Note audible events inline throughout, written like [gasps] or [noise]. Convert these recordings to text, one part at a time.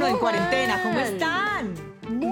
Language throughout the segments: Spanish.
uno en cuarentena. ¿Cómo están?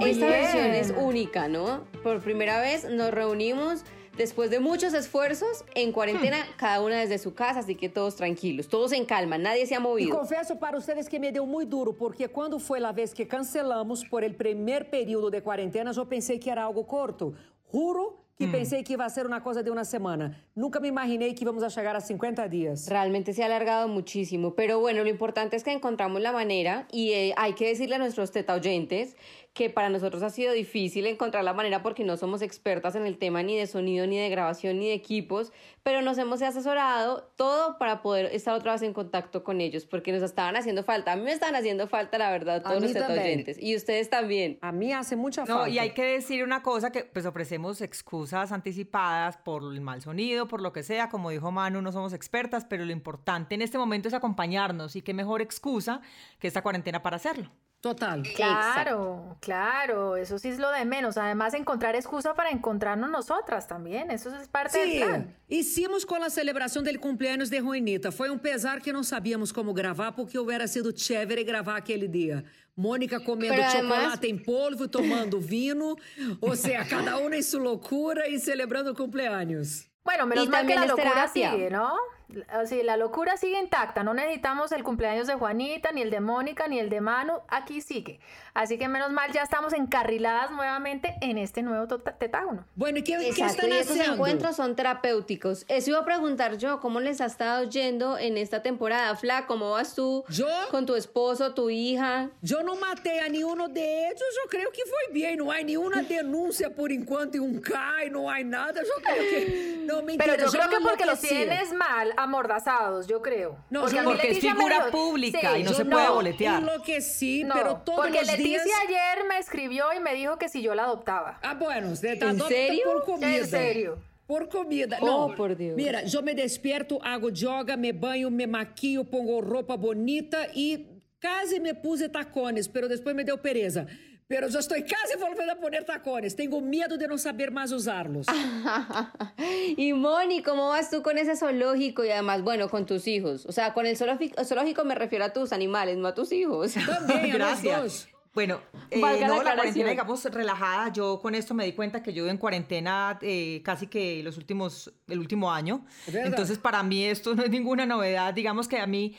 Esta versión es única, ¿no? Por primera vez nos reunimos después de muchos esfuerzos en cuarentena, Hmm. cada una desde su casa, así que todos tranquilos, todos en calma, nadie se ha movido. confesso para vocês que me deu muito duro, porque quando foi a vez que cancelamos por el primeiro período de quarentena, eu pensei que era algo corto. Juro que pensei que ia ser uma coisa de uma semana. Nunca me imaginei que íamos a chegar a 50 dias. Realmente se ha alargado muchísimo, pero bueno, lo importante es que encontramos la manera y eh, hay que decirle a nuestros teta oyentes que para nosotros ha sido difícil encontrar la manera porque no somos expertas en el tema ni de sonido, ni de grabación, ni de equipos, pero nos hemos asesorado todo para poder estar otra vez en contacto con ellos porque nos estaban haciendo falta. A mí me están haciendo falta, la verdad, todos los mí oyentes y ustedes también. A mim hace No, falta. y hay que decir una cosa, que pues ofrecemos excusas anticipadas por el mal sonido, por lo que sea, como dijo Manu, no somos expertas, pero lo importante en este momento es acompañarnos y qué mejor excusa que esta cuarentena para hacerlo. Total. Claro, claro, eso sí es lo de menos. Además, encontrar excusa para encontrarnos nosotras también, eso es parte del Sim, plan. hicimos com a celebração do cumpleaños de Juanita. Foi um pesar que não sabíamos como gravar, porque hubiera sido chévere gravar aquele dia. Mônica comendo Pero chocolate además- em polvo, tomando vinho. [laughs] Ou seja, cada uma em sua loucura e celebrando o cumpleaños. Bueno, menos Y mal que también la es locura terapia. sigue, ¿no? Así, la locura sigue intacta. No necesitamos el cumpleaños de Juanita, ni el de Mónica, ni el de Manu. Aquí sigue. Así que menos mal, ya estamos encarriladas nuevamente en este nuevo tota- tetágono. Bueno, que, que Exacto, están y esos haciendo? encuentros son terapéuticos. Eso iba a preguntar yo, ¿cómo les ha estado yendo en esta temporada? Fla, ¿cómo vas tú Yo- con tu esposo, tu hija? Eu não matei a nenhum deles, eu creio que foi bem. Não há nenhuma denúncia por enquanto em um CAI, não há nada. Eu creio que. Não, mentira. Pero yo creo que porque enlouqueci. tienes mal amordazados, yo creo. No, porque yo- es figura dijo- pública y no Yo se puede boletear. Enlouqueci, No, pero todos porque los Leticia días. ayer me escribió y me dijo que si yo la adoptaba. Ah, bueno, ¿En serio? por comida. En serio. Por comida. Oh, Não, por Deus. Mira, eu me despierto, hago yoga, me banho, me maquio, pongo roupa bonita e quase me puse tacones, pero depois me deu pereza. Pero eu estou quase voltando a poner tacones. Tenho medo de não saber mais usá-los. [laughs] y Moni, ¿cómo vas tú con ese zoológico y además, bueno, con tus hijos? O sea, con el zoológico, zoológico me refiero a tus animales, no a tus hijos. A nós Gracias. Bueno, eh, Valga la no, la aclaración. cuarentena, digamos, relajada. Yo con esto me di cuenta que yo vivo en cuarentena eh, casi que los últimos, el último año. ¿Verdad? Entonces, para mí esto no es ninguna novedad. Digamos que a mí,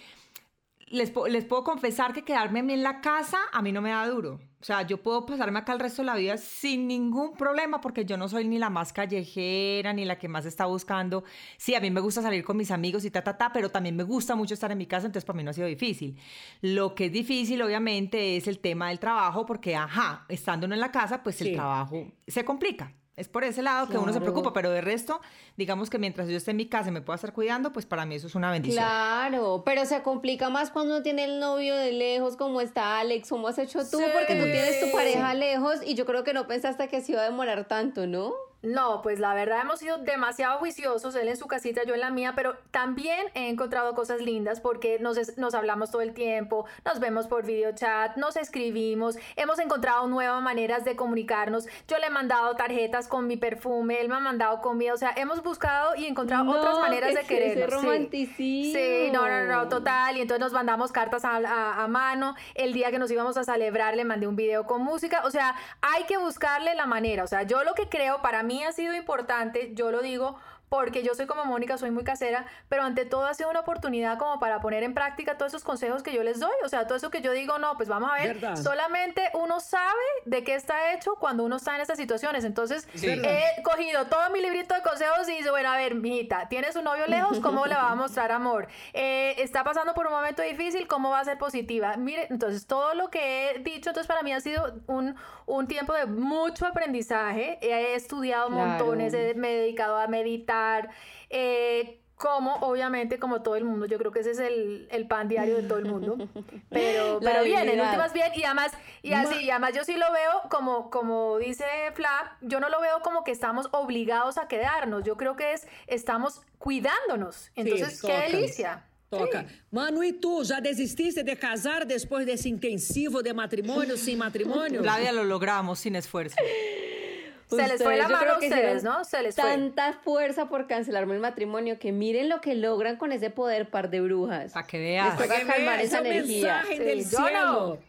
les, les puedo confesar que quedarme en la casa a mí no me da duro. O sea, yo puedo pasarme acá el resto de la vida sin ningún problema porque yo no soy ni la más callejera ni la que más está buscando. Sí, a mí me gusta salir con mis amigos y ta, ta, ta, pero también me gusta mucho estar en mi casa, entonces para mí no ha sido difícil. Lo que es difícil, obviamente, es el tema del trabajo porque, ajá, estando uno en la casa, pues Sí. el trabajo se complica. Es por ese lado que uno se preocupa, pero de resto, digamos que mientras yo esté en mi casa y me pueda estar cuidando, pues para mí eso es una bendición. Claro, pero se complica más cuando uno tiene el novio de lejos, como está Alex, como has hecho tú, Sí. porque tú tienes tu pareja lejos y yo creo que no pensaste que se iba a demorar tanto, ¿no? No, pues la verdad hemos sido demasiado juiciosos, él en su casita, yo en la mía, pero también he encontrado cosas lindas porque nos, es- nos hablamos todo el tiempo, nos vemos por videochat, nos escribimos, hemos encontrado nuevas maneras de comunicarnos. Yo le he mandado tarjetas con mi perfume, él me ha mandado comida, o sea, hemos buscado y encontrado No, otras maneras ¿qué de querernos. ese sí. romanticismo? Sí, no, no, no, total. Y entonces nos mandamos cartas a, a- a mano. El día que nos íbamos a celebrar le mandé un video con música. O sea, hay que buscarle la manera. O sea, yo lo que creo para mí ha sido importante, yo lo digo porque yo soy como Mónica, soy muy casera, pero ante todo ha sido una oportunidad como para poner en práctica todos esos consejos que yo les doy. O sea, todo eso que yo digo, no, pues vamos a ver. Verdad. Solamente uno sabe de qué está hecho cuando uno está en estas situaciones. Entonces, Verdad. he cogido todo mi librito de consejos y dice, bueno, a ver, mijita, tienes un novio lejos, ¿cómo le va a mostrar amor? Eh, está pasando por un momento difícil, ¿cómo va a ser positiva? Mire, entonces todo lo que he dicho, entonces para mí ha sido un, un tiempo de mucho aprendizaje. He estudiado Claro. montones, he- me he dedicado a meditar. Eh, como obviamente como todo el mundo, yo creo que ese es el, el pan diario de todo el mundo, [laughs] pero, pero bien, en últimas bien, y además, y así, y además yo sí lo veo como, como dice Fla, yo no lo veo como que estamos obligados a quedarnos, yo creo que es, estamos cuidándonos, entonces, qué toca. delicia. Toca. Manu, e tu, já desististe de casar depois desse intensivo de matrimônio, sem matrimônio? Flavia lo logramos sin esfuerzo. [laughs] Se les fue la mano a ustedes, ¿no? Se les fue. Tanta fuerza por cancelarme el matrimonio que miren lo que logran con ese poder par de brujas. Para que veas. Les toca calmar esa energía.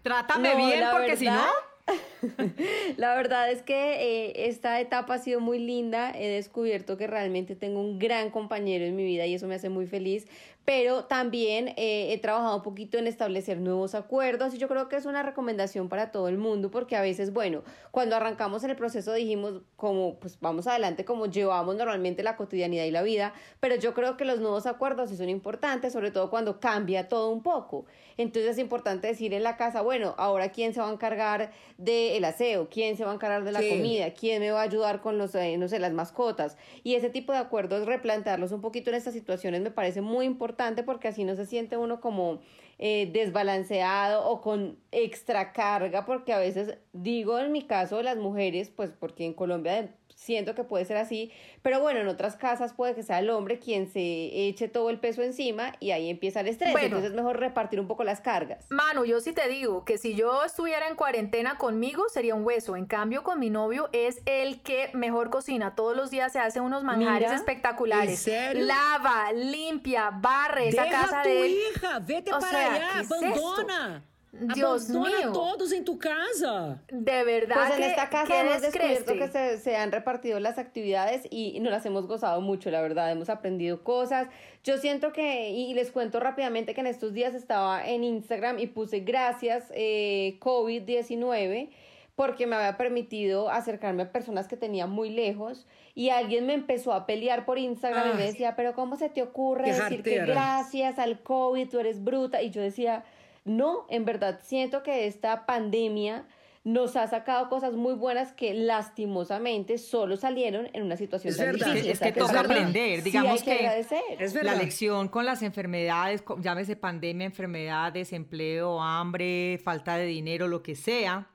Trátame bien porque si no... [laughs] La verdad es que eh, esta etapa ha sido muy linda. He descubierto que realmente tengo un gran compañero en mi vida y eso me hace muy feliz pero también eh, he trabajado un poquito en establecer nuevos acuerdos y yo creo que es una recomendación para todo el mundo porque a veces, bueno, cuando arrancamos en el proceso dijimos como, pues vamos adelante como llevamos normalmente la cotidianidad y la vida, pero yo creo que los nuevos acuerdos sí son importantes, sobre todo cuando cambia todo un poco. Entonces es importante decir en la casa, bueno, ahora quién se va a encargar del aseo, quién se va a encargar de la comida, quién me va a ayudar con los, eh, no sé, las mascotas. Y ese tipo de acuerdos, replantearlos un poquito en estas situaciones me parece muy importante porque así no se siente uno como eh, desbalanceado o con extra carga, porque a veces digo en mi caso las mujeres, pues porque en Colombia siento que puede ser así, pero bueno, en otras casas puede que sea el hombre quien se eche todo el peso encima y ahí empieza el estrés, entonces es mejor repartir un poco las cargas. Manu, yo sí te digo que si yo estuviera en cuarentena conmigo sería un hueso, en cambio con mi novio es el que mejor cocina, todos los días se hace unos manjares espectaculares, lava, limpia, barre esa casa de hija, vete para allá, abandona. Dios mío. todos en tu casa. De verdad. Pues en esta casa hemos descubierto que se, se, han repartido las actividades y nos las hemos gozado mucho, la verdad. Hemos aprendido cosas. Yo siento que, y les cuento rápidamente que en estos días estaba en Instagram y puse gracias eh, COVID-19 porque me había permitido acercarme a personas que tenía muy lejos y alguien me empezó a pelear por Instagram y me decía, pero ¿cómo se te ocurre decir que gracias al COVID tú eres bruta? Y yo decía no, en verdad siento que esta pandemia nos ha sacado cosas muy buenas que lastimosamente solo salieron en una situación tan difícil. Es que, toca aprender, digamos que, la lección con las enfermedades, llámese pandemia, enfermedad, desempleo, hambre, falta de dinero, lo que sea,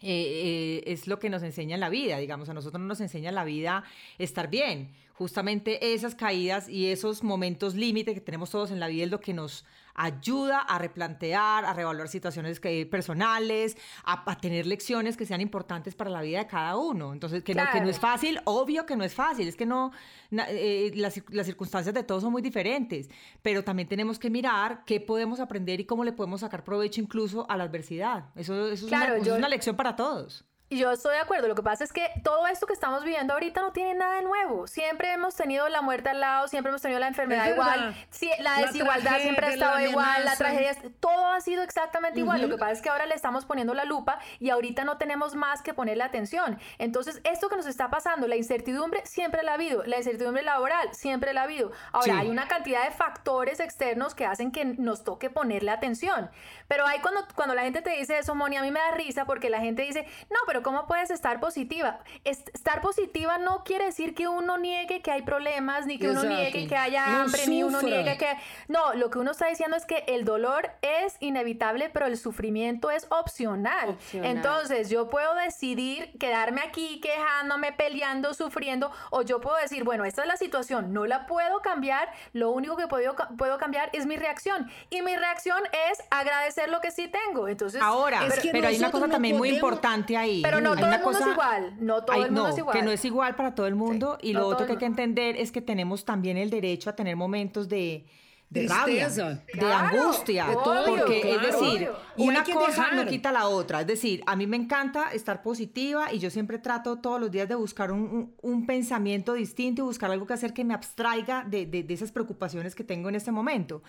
eh, eh, es lo que nos enseña en la vida, digamos, a nosotros nos enseña en la vida estar bien. Justamente esas caídas y esos momentos límite que tenemos todos en la vida es lo que nos ayuda a replantear, a reevaluar situaciones personales, a, tener lecciones que sean importantes para la vida de cada uno. Entonces, que, no, que no es fácil, obvio que no es fácil, es que no, eh, las, las, circunstancias de todos son muy diferentes, pero también tenemos que mirar qué podemos aprender y cómo le podemos sacar provecho incluso a la adversidad. Eso, eso es, una, es una lección para todos. Y yo estoy de acuerdo, lo que pasa es que todo esto que estamos viviendo ahorita no tiene nada de nuevo. Siempre hemos tenido la muerte al lado, siempre hemos tenido la enfermedad igual, la desigualdad siempre ha estado igual, la tragedia, todo ha sido exactamente igual. Lo que pasa es que ahora le estamos poniendo la lupa y ahorita no tenemos más que ponerle atención. Entonces, esto que nos está pasando, la incertidumbre siempre la ha habido, la incertidumbre laboral siempre la ha habido. Ahora, hay una cantidad de factores externos que hacen que nos toque ponerle atención. Pero hay cuando, cuando la gente te dice eso, Moni, a mí me da risa porque la gente dice, no, pero ¿cómo puedes estar positiva? estar positiva no quiere decir que uno niegue que hay problemas, ni que uno niegue que haya hambre, ni uno niegue que... No, lo que uno está diciendo es que el dolor es inevitable, pero el sufrimiento es opcional. Entonces, yo puedo decidir quedarme aquí quejándome, peleando, sufriendo, o yo puedo decir, bueno, esta es la situación, no la puedo cambiar, lo único que puedo, puedo cambiar es mi reacción. Y mi reacción es agradecer lo que sí tengo. Entonces, ahora, pero, hay una cosa también muy importante ahí no todo el mundo es igual. No todo el mundo es igual. Que no es igual para todo el mundo. y lo otro que hay que entender es que tenemos también el derecho a tener momentos de, de rabia, de angustia, porque es decir, una cosa no quita la otra, es decir, a mí me encanta estar positiva y yo siempre trato todos los días de buscar un, un, pensamiento distinto y buscar algo que hacer que me abstraiga de, de, de esas preocupaciones que tengo en este momento.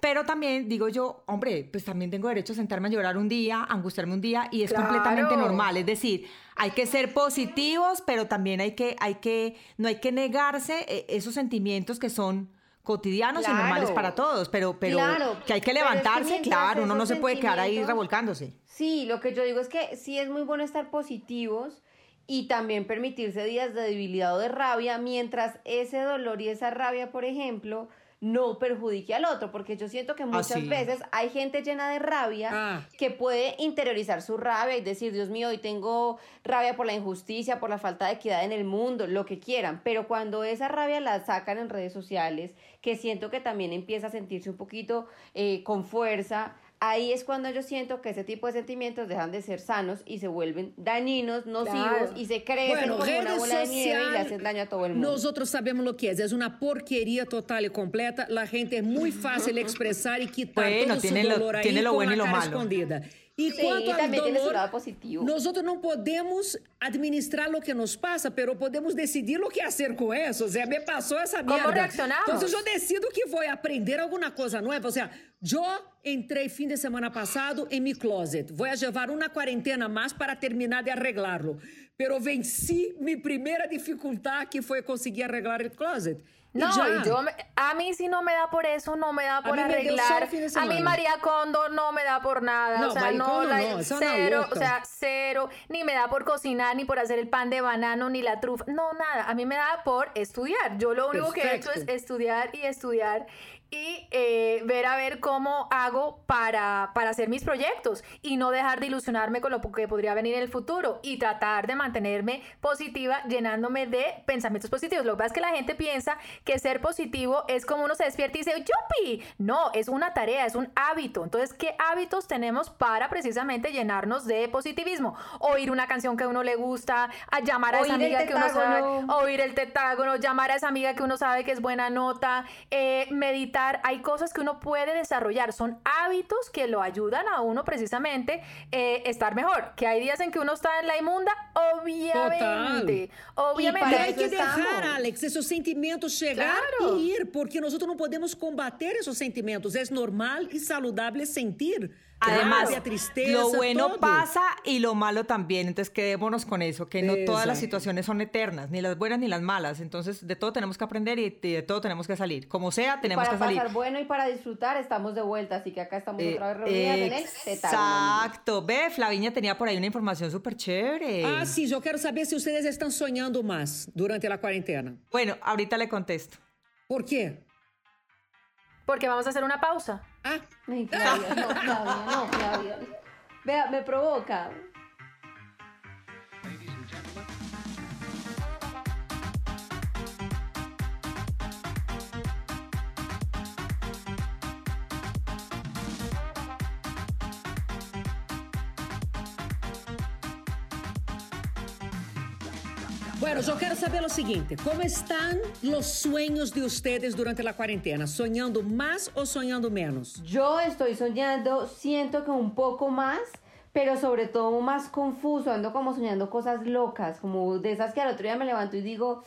Pero también digo yo, hombre, pues también tengo derecho a sentarme a llorar un día, a angustiarme un día y es completamente normal. Es decir, hay que ser positivos, pero también hay que, hay que, no hay que negarse eh, esos sentimientos que son cotidianos y normales para todos, pero, pero que hay que levantarse, claro, uno no se puede quedar ahí revolcándose. Sí, lo que yo digo es que sí es muy bueno estar positivos y también permitirse días de debilidad o de rabia, mientras ese dolor y esa rabia, por ejemplo, no perjudique al otro, porque yo siento que muchas veces hay gente llena de rabia ah. que puede interiorizar su rabia y decir, Dios mío, hoy tengo rabia por la injusticia, por la falta de equidad en el mundo, lo que quieran, pero cuando esa rabia la sacan en redes sociales, que siento que también empieza a sentirse un poquito eh, con fuerza, ahí es cuando yo siento que ese tipo de sentimientos dejan de ser sanos y se vuelven dañinos, nocivos y se crecen como una bola de nieve y le hacen daño a todo el mundo. Nosotros sabemos lo que es, es una porquería total y completa. La gente es muy fácil de expresar y quitar bueno, todo tiene su lo, dolor ahí tiene lo con bueno la y lo cara malo. escondida. E Sí, quanto ao também tem esse dolor, lado positivo. nós outros não podemos administrar o que nos passa, pero podemos decidir o que fazer com isso. O sea, me passou essa Como merda. reaccionamos? Então, eu decido que vou aprender alguma coisa nova. O sea, eu entrei fim de semana passado em mi closet. Vou levar uma quarentena mais para terminar de arreglarlo. Pero venci mi primeira dificuldade, que foi conseguir arreglar o closet. No, y yo, me- a mí si no me da por eso, no me da por arreglar. A mí. María Kondo no me da por nada. No, o sea, no, la- no, cero, o sea, cero, ni me da por cocinar, ni por hacer el pan de banano, ni la trufa. No, nada. A mí me da por estudiar. Yo lo único que he hecho es estudiar y estudiar y eh, ver a ver cómo hago para, para hacer mis proyectos y no dejar de ilusionarme con lo que podría venir en el futuro y tratar de mantenerme positiva llenándome de pensamientos positivos. Lo que pasa es que la gente piensa que ser positivo es como uno se despierta y dice, ¡yupi! No, es una tarea, es un hábito. Entonces, ¿qué hábitos tenemos para precisamente llenarnos de positivismo? Oír una canción que a uno le gusta, a llamar a esa Oír amiga que uno sabe, oír el tetágono, llamar a esa amiga que uno sabe que es buena nota, eh, meditar. Hay cosas que uno puede desarrollar. Son hábitos que lo ayudan a uno precisamente eh, estar mejor. Que hay días en que uno está en la inmunda, obviamente. Obviamente. E para hay que dejar, estamos. Alex, esos sentimientos chegar Claro. e ir, porque nosotros não podemos combater esos sentimentos. É normal e saudável sentir. Además, rabia, tristeza, lo bueno todo. pasa y lo malo también. Entonces, quedémonos con eso, que no todas las situaciones son eternas, ni las buenas ni las malas. Entonces, de todo tenemos que aprender y de todo tenemos que salir. Como sea, tenemos para que salir. pasar bueno y para disfrutar estamos de vuelta, así que acá estamos Eh, otra vez reunidas en el. Exacto. Ve, Flaviña tenía por ahí una información súper chévere. Ah, sim, eu quero saber se vocês estão sonhando mais durante a quarentena. Bueno, ahorita le contesto. Por quê? Porque vamos a hacer una pausa. Ah, Ay, Claudia, no, Claudia, no, Claudia. Vea, me provoca. Bueno, eu quero saber o seguinte: como estão os sonhos de vocês durante a quarentena? Sonhando mais ou sonhando menos? Yo estoy soñando, siento que un poco más, pero sobre todo más confuso, ando como soñando cosas locas, como de esas que al otro día me levanto y digo,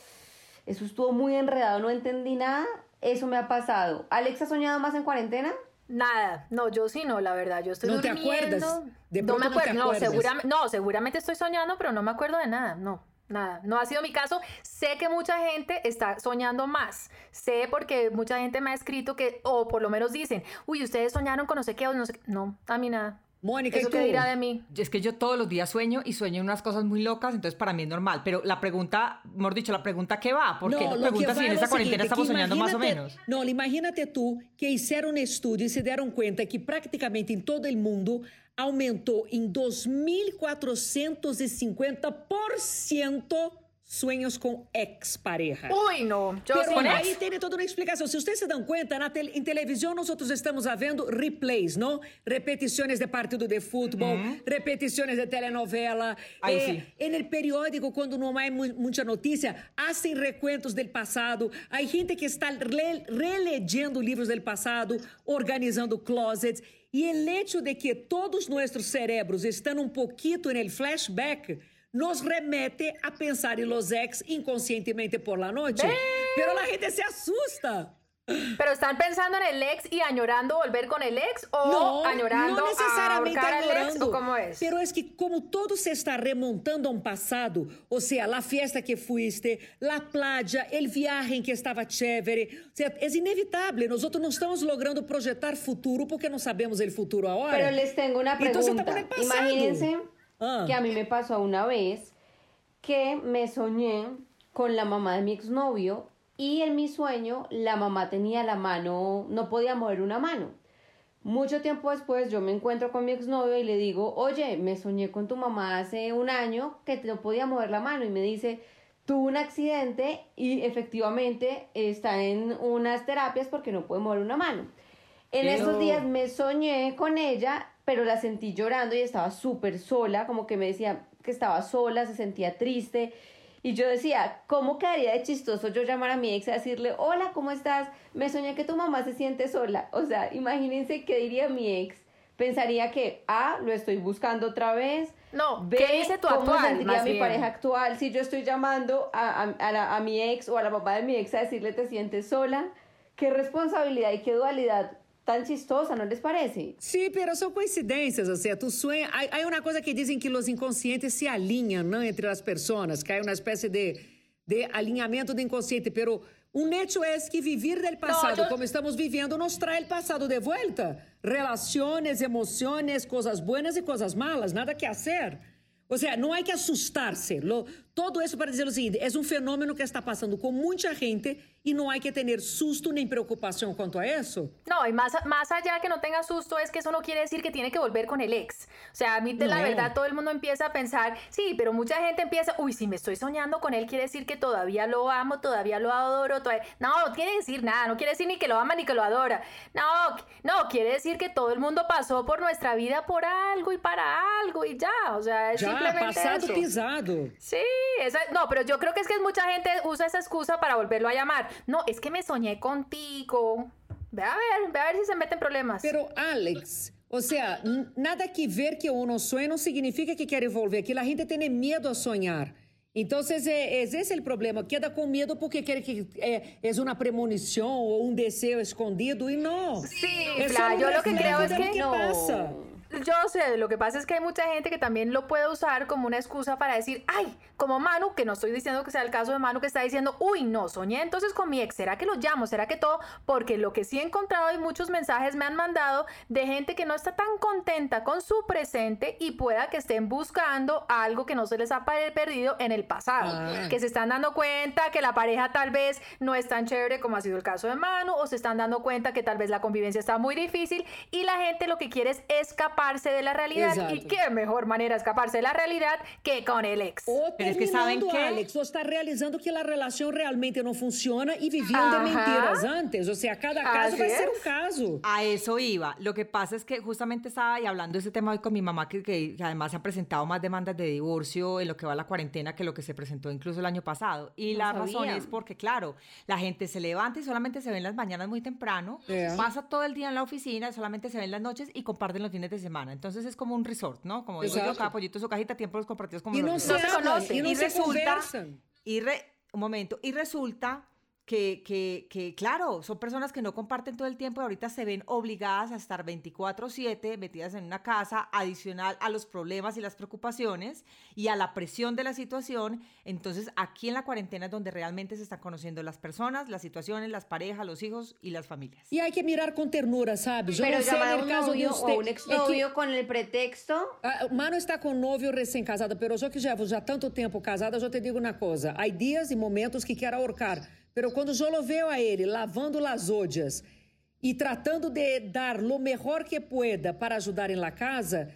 eso estuvo muy enredado, no entendí nada, eso me ha pasado. ¿Alex ha soñado más en cuarentena? Nada, no, yo sí no, la verdad, yo estoy ¿No te durmiendo. acuerdas? De no me pronto no te acuerdo, no, seguramente, no, seguramente estoy soñando, pero no me acuerdo de nada, no, nada, no ha sido mi caso. Sé que mucha gente está soñando más, sé porque mucha gente me ha escrito que, o por lo menos dicen, uy, ustedes soñaron con no sé qué, o no sé qué. No, a mí nada. Eso e tu? que dirá de mí. Es que yo todos los días sueño y sueño unas cosas muy locas, entonces para mí es normal. Pero la pregunta, mejor dicho, la pregunta ¿qué va? ¿Por qué no, lo que preguntas si en esta cuarentena estamos que soñando más o menos? Não, imagínate tú que hicieron um estudo e se deram conta que praticamente em todo o mundo aumentou em 2.450% sonhos com ex-pareja. Uy, no, yo Pero sí. aí tem toda uma explicação. Se vocês se dão conta, na tel em televisão nós outros estamos vendo replays, não? Repetições de partido de futebol, repetições de telenovela. Aí Eh, sim. En el periódico, quando não há mu- muita notícia, hacen recuentos del passado. Há gente que está re- releyendo livros del passado, organizando closets. E o hecho de que todos nossos cerebros estão um pouquito en el flashback nos remete a pensar em los ex inconscientemente por la noche. Pero la gente se asusta. Pero están pensando en el ex y añorando volver con el ex o No, añorando no necesariamente ahorcar al ex añorando. o cómo es. Pero es que como todo se está remontando a un pasado, o sea, la fiesta que fuiste, la playa, el viaje en que estaba chévere, o sea, es inevitable. Nosotros no estamos logrando proyectar futuro porque no sabemos el futuro ahora. Pero les tengo una pregunta. Imagínense Ah. que a mí me pasó una vez que me soñé con la mamá de mi exnovio y en mi sueño la mamá tenía la mano, no podía mover una mano. Mucho tiempo después yo me encuentro con mi exnovio y le digo, oye, me soñé con tu mamá hace un año que no podía mover la mano y me dice, tuvo un accidente y efectivamente está en unas terapias porque no puede mover una mano. En esos días me soñé con ella, pero la sentí llorando y estaba súper sola, como que me decía que estaba sola, se sentía triste. Y yo decía, ¿cómo quedaría de chistoso yo llamar a mi ex a decirle, hola, ¿cómo estás? Me soñé que tu mamá se siente sola. O sea, imagínense qué diría mi ex. Pensaría que, A, lo estoy buscando otra vez. No, B, ¿qué dice tu ¿cómo actual? sentiría más mi bien? pareja actual si yo estoy llamando a, a, a la- a mi ex o a la papá de mi ex a decirle, te sientes sola? Qué responsabilidad y qué dualidad tan chistosa, ¿no les parece? Sí, pero são coincidências, o sea, tu sueño... Hay, hay una cosa que dicen que los inconscientes se alinham ¿no? entre las personas, que hay una especie de, de alinhamento de inconsciente, pero un hecho es que vivir del pasado, yo- como estamos viviendo, nos trae el pasado de vuelta. Relaciones, emociones, cosas buenas y cosas malas, nada que hacer. O sea, não hay que asustarse. Lo- todo isso para dizer o seguinte: é um fenômeno que está passando com muita gente e não há que ter susto nem preocupação quanto a isso. No, y más, más allá que no tenga susto es que eso no quiere decir que tiene que volver con el ex. O sea, a mí de la No. verdad todo el mundo empieza a pensar, sí, pero mucha gente empieza, uy, si me estoy soñando con él, quiere decir que todavía lo amo, todavía lo adoro. todavía-". No, no quiere decir nada, no quiere decir ni que lo ama ni que lo adora. No, no, quiere decir que todo el mundo pasó por nuestra vida por algo y para algo y ya. O sea, es Já, simplemente passado eso. pisado. Sí, esa, no, pero yo creo que es que mucha gente usa esa excusa para volverlo a llamar. No, es que me soñé contigo. Ve a ver, ve a ver si se meten problemas. Pero, Alex, o sea, nada que ver que uno sueña não significa que quer volver. Aqui a gente tem medo a. Então, é, é esse é o problema. Queda com medo porque quer que é, é uma premonição ou um desejo escondido e não. Sí, um yo lo que creo es que que no. pasa. Yo sé, lo que pasa es que hay mucha gente que también lo puede usar como una excusa para decir, ay, como Manu, que no estoy diciendo que sea el caso de Manu, que está diciendo, uy, no, soñé entonces con mi ex, ¿será que lo llamo? ¿Será que todo? Porque lo que sí he encontrado y muchos mensajes me han mandado de gente que no está tan contenta con su presente y pueda que estén buscando algo que no se les ha perdido en el pasado, Ah. que se están dando cuenta que la pareja tal vez no es tan chévere como ha sido el caso de Manu, o se están dando cuenta que tal vez la convivencia está muy difícil y la gente lo que quiere es escaparse de la realidad. Exacto. Y qué mejor manera de escaparse de la realidad que con el ex. Ou Pero es que saben que- Alex, ou está realizando que a relação realmente não funciona e viviam de Ajá. mentiras antes. Ou seja, cada caso Así vai ser es. um caso. A eso iba. Lo que pasa es que justamente estaba y hablando de ese tema hoy con mi mamá, que, además se han presentado más demandas de divorcio en lo que va a la cuarentena que lo que se presentó incluso el año pasado. Y No la razón es porque, claro, la gente se levanta y solamente se ve en las mañanas muy temprano, Yeah. pasa todo el día en la oficina, solamente se ven las noches y comparten los fines de semana. Entonces es como un resort, ¿no? Como digo yo, cada pollito su cajita, tiempos compartidos como los não se não Y se resulta, y re- un momento, y resulta que, que, que, claro, son personas que no comparten todo el tiempo y ahorita se ven obligadas a estar 24/7 metidas en una casa adicional a los problemas y las preocupaciones y a la presión de la situación. Entonces, aquí en la cuarentena es donde realmente se están conociendo las personas, las situaciones, las parejas, los hijos y las familias. E hay que mirar com ternura, sabe? Eu Pero não sei llamar a no un caso de novio usted. o un exnovio que- con el pretexto Ah, Mano está com novio recém-casada, pero eu que já já tanto tempo casada, eu te digo uma coisa. Há dias e momentos que quero ahorcar, pero quando eu lo veo a ele lavando las ollas e tratando de dar lo mejor que pueda para ajudar em la casa,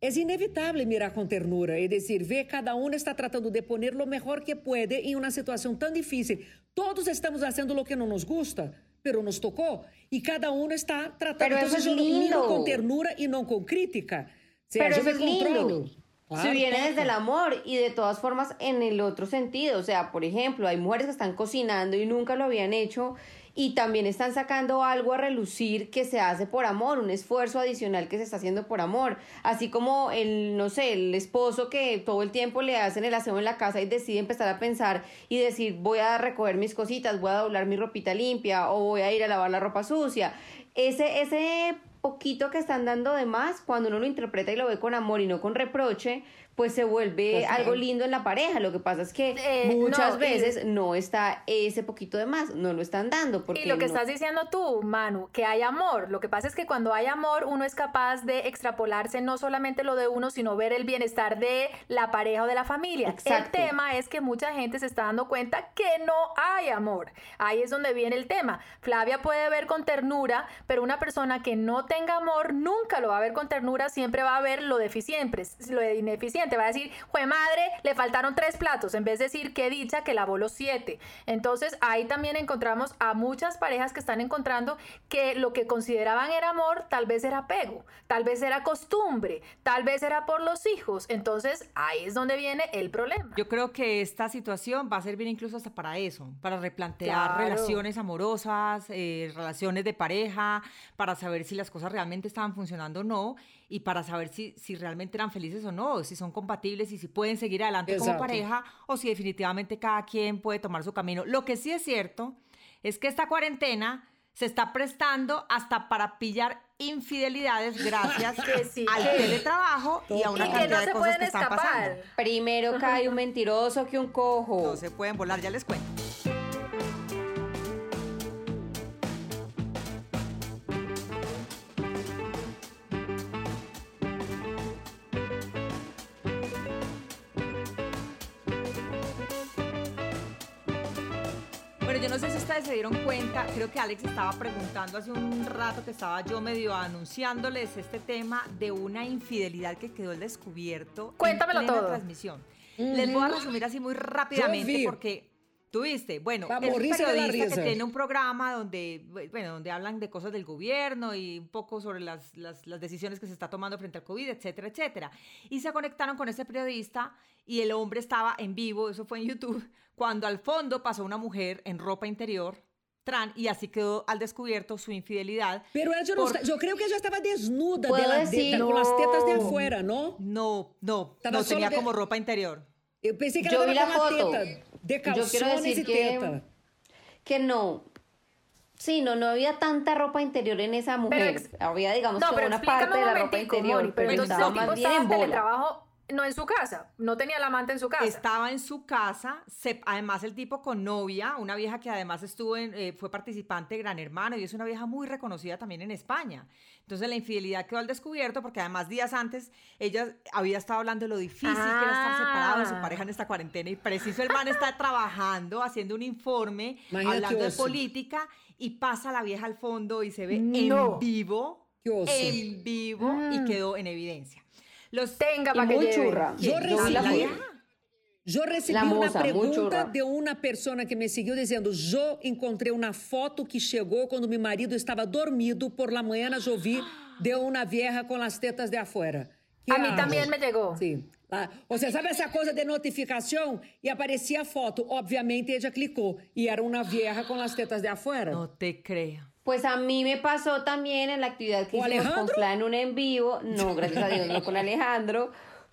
é inevitável mirar com ternura e dizer, ver cada um está tratando de poner lo mejor que puede em uma situação tão difícil. Todos estamos fazendo o que não nos gusta, pero nos tocou e cada um está tratando. Pero Então, eu miro lindo. com ternura e não com crítica. O sea, Pero eso me lindo. controlo. Si Claro, viene desde el amor y de todas formas en el otro sentido, o sea, por ejemplo, hay mujeres que están cocinando y nunca lo habían hecho y también están sacando algo a relucir que se hace por amor, un esfuerzo adicional que se está haciendo por amor, así como el, no sé, el esposo que todo el tiempo le hacen el aseo en la casa y decide empezar a pensar y decir, voy a recoger mis cositas, voy a doblar mi ropita limpia o voy a ir a lavar la ropa sucia. Ese, ese poquito que están dando de más, cuando uno lo interpreta y lo ve con amor y no con reproche, pues se vuelve Total. algo lindo en la pareja. Lo que pasa es que Eh, muchas no, y- veces no está ese poquito de más, no lo están dando. Porque Y lo que no- estás diciendo tú, Manu, que hay amor. Lo que pasa es que cuando hay amor, uno es capaz de extrapolarse no solamente lo de uno, sino ver el bienestar de la pareja o de la familia. Exacto. El tema es que mucha gente se está dando cuenta que no hay amor. Ahí es donde viene el tema. Flavia puede ver con ternura, pero una persona que no tenga amor nunca lo va a ver con ternura, siempre va a ver lo deficiente, lo de ineficiente. Va a decir, jue madre, le faltaron tres platos, en vez de decir, qué dicha que lavó los siete. Entonces ahí también encontramos a muchas parejas que están encontrando que lo que consideraban era amor, tal vez era apego, tal vez era costumbre, tal vez era por los hijos. Entonces ahí es donde viene el problema. Yo creo que esta situación va a servir incluso hasta para eso, para replantear relaciones amorosas, eh, relaciones de pareja, para saber si las cosas realmente estaban funcionando o no y para saber si, si realmente eran felices o no, si son compatibles y si pueden seguir adelante como pareja o si definitivamente cada quien puede tomar su camino. Lo que sí es cierto es que esta cuarentena se está prestando hasta para pillar infidelidades gracias [laughs] al teletrabajo y a una cantidad de cosas que están pasando. Primero cae un mentiroso que un cojo. No se pueden volar, ya les cuento. Cuenta, creo que Alex estaba preguntando hace un rato que estaba yo medio anunciándoles este tema de una infidelidad que quedó al descubierto. Cuéntamelo en todo. transmisión. Les voy a resumir así muy rápidamente porque Tuviste, bueno, es un periodista que tiene un programa donde, bueno, donde hablan de cosas del gobierno y un poco sobre las, las, las, decisiones que se está tomando frente al COVID, etcétera, etcétera. Y se conectaron con ese periodista y el hombre estaba en vivo, eso fue en YouTube, cuando al fondo pasó una mujer en ropa interior, tran, y así quedó al descubierto su infidelidad. Pero ella no yo creo que ella estaba desnuda de la, de, con las tetas de afuera, ¿no? No, no, no tenía como ropa interior. Yo pensé que yo vi la foto. De Yo quiero decir que, que no. Sí, no, no había tanta ropa interior en esa mujer. había, digamos, no, una parte de la ropa interior, pero, estaba más bien en bola. No en su casa, no tenía la amante en su casa. Estaba en su casa, además el tipo con novia, una vieja que además estuvo en, eh, fue participante de Gran Hermano y es una vieja muy reconocida también en España. Entonces la infidelidad quedó al descubierto porque además días antes ella había estado hablando de lo difícil que era estar separado de su ah. pareja en esta cuarentena y preciso el man está trabajando, haciendo un informe, hablando de política y pasa la vieja al fondo y se ve en vivo, en vivo y mm. quedó en evidencia. Los tenga para que churra. Yo recibí, yo recibí una pregunta de una persona que me siguió diciendo: Yo encontré una foto que llegó cuando mi marido estaba dormido. Por la mañana yo vi de una vieja con las tetas de afuera. A mí también me llegó. Sí. Ah, o sea, sabe esa cosa de notificación? Y aparecía foto. Obviamente ella clicó y era una vieja con las tetas de afuera. No te creo. Pues a mí me pasó también en la actividad que hicimos con Fla en un en vivo, no, gracias a Dios, no con Alejandro,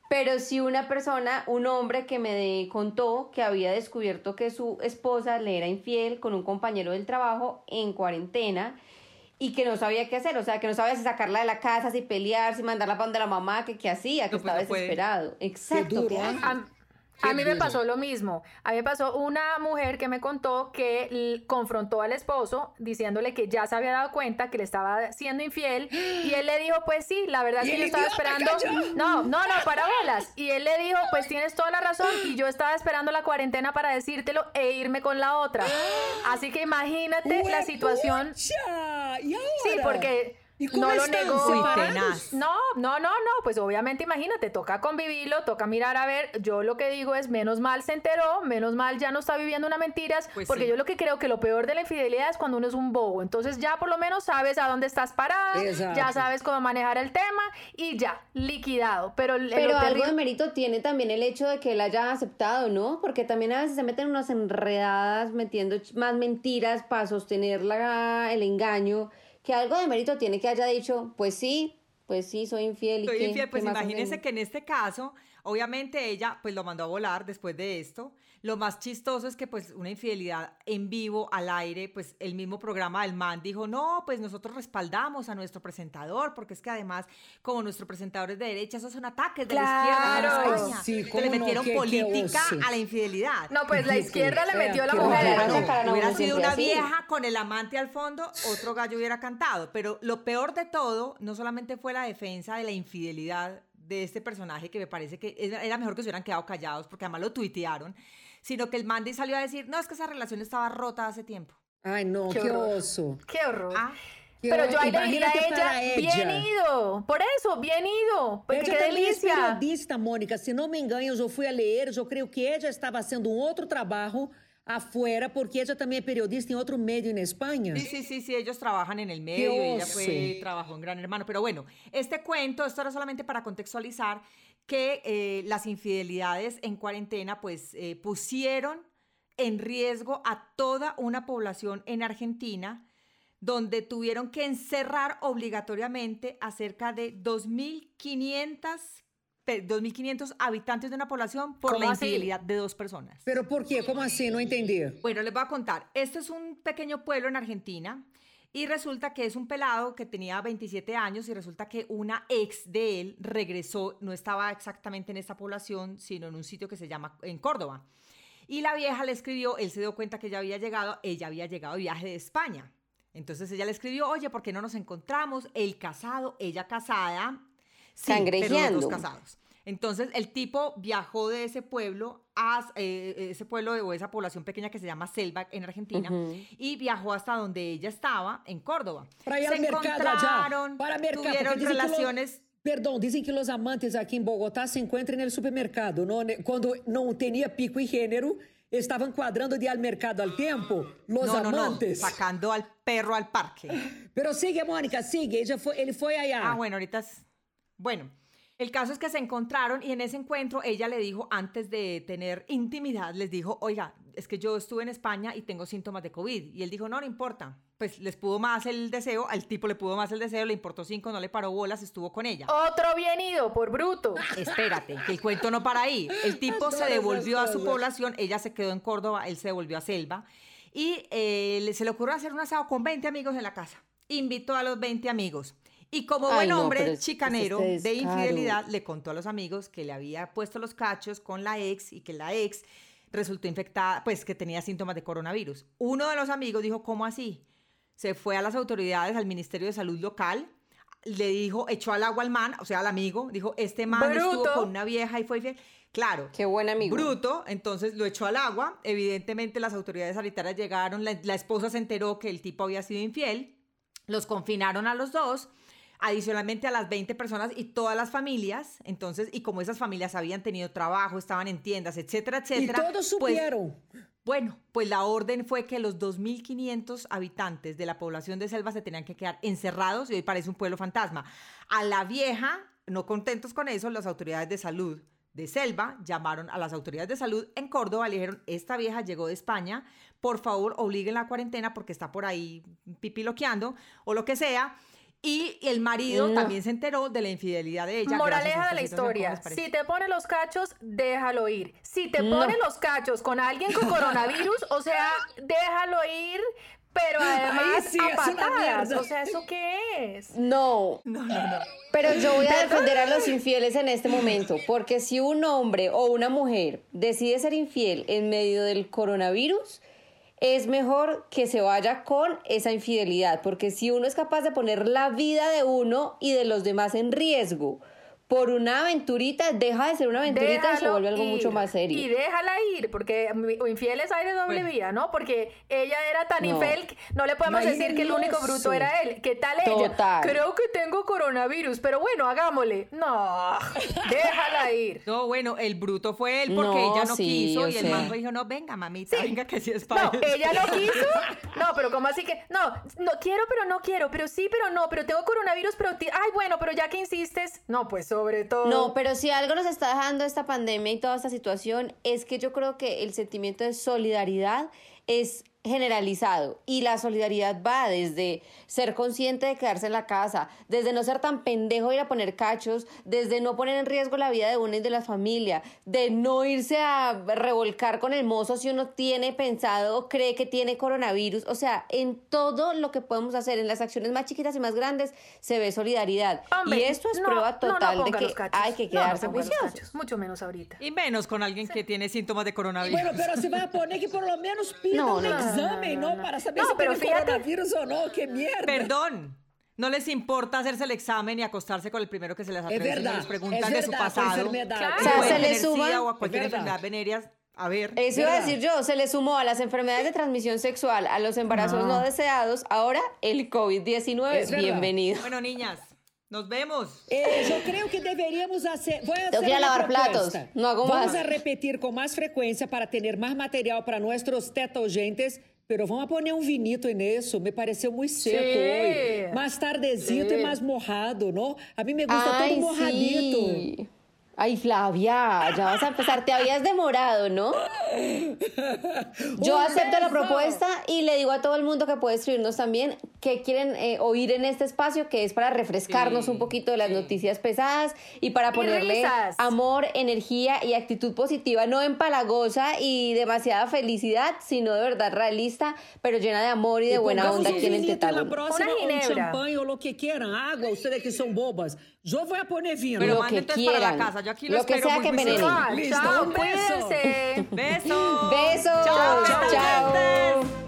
pero sí una persona, un hombre que me contó que había descubierto que su esposa le era infiel con un compañero del trabajo en cuarentena y que no sabía qué hacer, o sea, que no sabía si sacarla de la casa, si pelear, si mandarla para donde la mamá, que qué hacía, que pues estaba desesperado. Exacto. A mí me pasó lo mismo. A mí me pasó una mujer que me contó que confrontó al esposo diciéndole que ya se había dado cuenta que le estaba siendo infiel y él le dijo, pues sí, la verdad es que yo estaba esperando... No, no, no, para bolas. Y él le dijo, pues tienes toda la razón y yo estaba esperando la cuarentena para decírtelo e irme con la otra. [gasps] Así que imagínate la situación... Sí, porque no lo negó. No, no, no, no, pues obviamente imagínate, toca convivirlo, toca mirar a ver, yo lo que digo es, menos mal se enteró, menos mal ya no está viviendo una mentiras, pues porque yo lo que creo que lo peor de la infidelidad es cuando uno es un bobo, entonces ya por lo menos sabes a dónde estás parada, ya sabes cómo manejar el tema y ya, liquidado, pero... Pero algo de mérito tiene también el hecho de que él haya aceptado, ¿no? Porque también a veces se meten unas enredadas metiendo más mentiras para sostener la, el engaño que algo de mérito tiene que haya dicho, pues sí, pues sí, soy infiel. ¿y soy infiel, pues imagínense que en este caso, obviamente ella pues lo mandó a volar después de esto, lo más chistoso es que pues una infidelidad en vivo, al aire, pues el mismo programa del MAN dijo, no, pues nosotros respaldamos a nuestro presentador, porque es que además, como nuestro presentador es de derecha, esos son ataques de la izquierda Sí, le metieron política a la infidelidad. No, pues la izquierda le metió a la mujer. hubiera sido una vieja con el amante al fondo, otro gallo hubiera cantado. Pero lo peor de todo, no solamente fue la defensa de la infidelidad de este personaje que me parece que era mejor que se hubieran quedado callados porque además lo tuitearon, sino que el Mandy salió a decir, no, es que esa relación estaba rota hace tiempo. Ay, no, qué, oso. Qué horror. Ah, Pero yo ahí le diría a Imagínate para ella, bien ella. ido. Por eso, bien ido. Porque Ella qué delicia. periodista, Mônica. Se não me engano, eu fui a ler, eu creio que ella estava fazendo um outro trabalho afuera, porque ella também é periodista em outro meio na Espanha. Sí, sí, sí, sí, ellos trabajan en el medio, Qué ella fue, trabajó en Gran Hermano. Pero bueno, este cuento, esto era solamente para contextualizar que eh, las infidelidades en cuarentena pues eh, pusieron en riesgo a toda una población en Argentina, donde tuvieron que encerrar obligatoriamente a cerca de 2.500 pe- 2.500 habitantes de una población por ¿Cómo la así? infidelidad de dos personas. Pero por quê? Como assim? Não entendi. Bueno, les voy a contar. Este es un pequeño pueblo en Argentina y resulta que es un pelado que tenía 27 años y resulta que una ex de él regresó, no estaba exactamente en esta población, sino en un sitio que se llama en Córdoba. Y la vieja le escribió, él se dio cuenta que ya había llegado, ella había llegado de viaje de España. Entonces ella le escribió, oye, ¿por qué no nos encontramos? Él casado, ella casada. Sí, pero los Cangrejeando. dos casados. Entonces el tipo viajó de ese pueblo a eh, ese pueblo o esa población pequeña que se llama Selva en Argentina y viajó hasta donde ella estaba en Córdoba. Para ir Se ao mercado allá. Para mercado. tuvieron relaciones. Perdão, dizem que os amantes aqui em Bogotá se encontram no supermercado. Né? quando não tinha pico e gênero, estavam quadrando de ao mercado ao tempo. Os No, no, no, amantes. sacando al perro al parque. Pero sigue, Mônica, sigue. Ele, foi, ele foi allá. Ah, bueno, ahorita es... Bueno, el caso es que se encontraron y en ese encuentro ella le dijo, antes de tener intimidad, les dijo, oiga, es que yo estuve en España y tengo síntomas de COVID. Y él dijo, no, no importa. Pues les pudo más el deseo, al tipo le pudo más el deseo, le importó cinco, no le paró bolas, estuvo con ella. Otro bien ido, por bruto. [laughs] Espérate, que el cuento no para ahí. El tipo se devolvió a su población, ella se quedó en Córdoba, él se devolvió a Selva y eh, se le ocurrió hacer un asado con 20 amigos en la casa. Invitó a los 20 amigos. Y como Ay, buen no, hombre pero es- chicanero es este de infidelidad, le contó a los amigos que le había puesto los cachos con la ex y que la ex resultó infectada, pues que tenía síntomas de coronavirus. Uno de los amigos dijo, ¿cómo así? Se fue a las autoridades, al Ministerio de Salud local, le dijo, echó al agua al man, o sea, al amigo, dijo, este man estuvo Bruto. con una vieja y fue infiel. Claro. Qué buen amigo. Bruto, entonces lo echó al agua. Evidentemente las autoridades sanitarias llegaron, la, la esposa se enteró que el tipo había sido infiel, los confinaron a los dos, adicionalmente a las 20 personas y todas las familias, entonces, y como esas familias habían tenido trabajo, estaban en tiendas, etcétera, etcétera. todos pues, supieron. bueno, pues la orden fue que los 2.500 habitantes de la población de Selva se tenían que quedar encerrados y hoy parece un pueblo fantasma. A la vieja, no contentos con eso, las autoridades de salud de Selva llamaron a las autoridades de salud en Córdoba, le dijeron, esta vieja llegó de España, por favor obliguen la cuarentena porque está por ahí pipiloqueando o lo que sea. Y el marido No. también se enteró de la infidelidad de ella. Moraleja de la situación. ¿Cómo historia. Si te pone los cachos, déjalo ir. Si te No. pone los cachos con alguien con [laughs] coronavirus, o sea, déjalo ir, pero además sí, a patadas. O sea, ¿eso qué es? No, No, no, no. pero yo voy a defender a los [laughs] infieles en este momento, porque si un hombre o una mujer decide ser infiel en medio del coronavirus, es mejor que se vaya con esa infidelidad, porque si uno es capaz de poner la vida de uno y de los demás en riesgo por una aventurita, deja de ser una aventurita y se vuelve algo ir. mucho más serio. Y déjala ir, porque mi- infieles hay de doble Bueno. vía, ¿no? Porque ella era tan No. infiel, que no le podemos decir que el único bruto era él. ¿Qué tal ella? Total. Creo que tengo coronavirus, pero bueno, hagámosle. No, [laughs] déjala ir. No, bueno, el bruto fue él porque No, ella no sí, quiso y el sea. man dijo, no, venga, mamita, venga que sí es para No, eso". ella no quiso. [laughs] No, pero ¿cómo así que? No, no quiero, pero no quiero, pero sí, pero no, pero tengo coronavirus, pero ti- ay, bueno, pero ya que insistes, no, pues sobre todo. No, pero si algo nos está dejando esta pandemia y toda esta situación es que yo creo que el sentimiento de solidaridad es generalizado y la solidaridad va desde ser consciente de quedarse en la casa, desde no ser tan pendejo de ir a poner cachos, desde no poner en riesgo la vida de uno y de la familia, de no irse a revolcar con el mozo si uno tiene pensado o cree que tiene coronavirus, o sea, en todo lo que podemos hacer, en las acciones más chiquitas y más grandes, se ve solidaridad. Hombre, y esto es no, prueba no, no total de que hay que No, no quedarse juiciosos. cachos, Mucho menos ahorita. Y menos con alguien que tiene síntomas de coronavirus. Bueno, pero se vai a poner que por lo menos pida No, um no, no, exame, no, ¿no? no. Para saber No, si pero tiene coronavirus o no. ¡Qué mierda! Perdón. No les importa hacerse el examen y acostarse con el primero que se les Es atraviese. verdad, Les preguntan es de su pasado. Claro. O sea, se le tener suma- SIDA o a cualquier enfermedad venérea A ver. Eso iba a decir yo, se le sumó a las enfermedades de transmisión sexual, a los embarazos no, deseados, ahora el COVID-19. Bienvenido. Bueno, niñas, nos vemos. Eh, yo creo que deberíamos hacer. Voy a hacer a lavar platos. propuesta. No hago Vamos más. a repetir con más frecuencia para tener más material para nuestros teta oyentes. Pero vamos a poner un vinito en eso. Me pareció muy seco Sí. hoy. Más tardecito Sí. y más mojado, ¿no? A mí me gusta Ay, todo mojadito. sí. Ay, Flavia, ya vas a empezar. Te habías demorado, ¿no? Yo Un acepto la propuesta y le digo a todo el mundo que puede escribirnos también que quieren eh, oír en este espacio, que es para refrescarnos Sí, un poquito de las sí. noticias pesadas y para ponerle risas. amor, energía y actitud positiva, no empalagosa y demasiada felicidad, sino de verdad realista, pero llena de amor y de Y buena onda un aquí en el vinito en la tetágono. próxima, Una un ginebra. champán o lo que quieran, agua, ustedes que son bobas. Yo voy a poner vino. Pero Lo que entonces para la quieran. casa. Yo aquí lo Lo que espero sea que envenenen. Listo, Chao, un beso. Besos. Besos. Chao. Chao. Chao.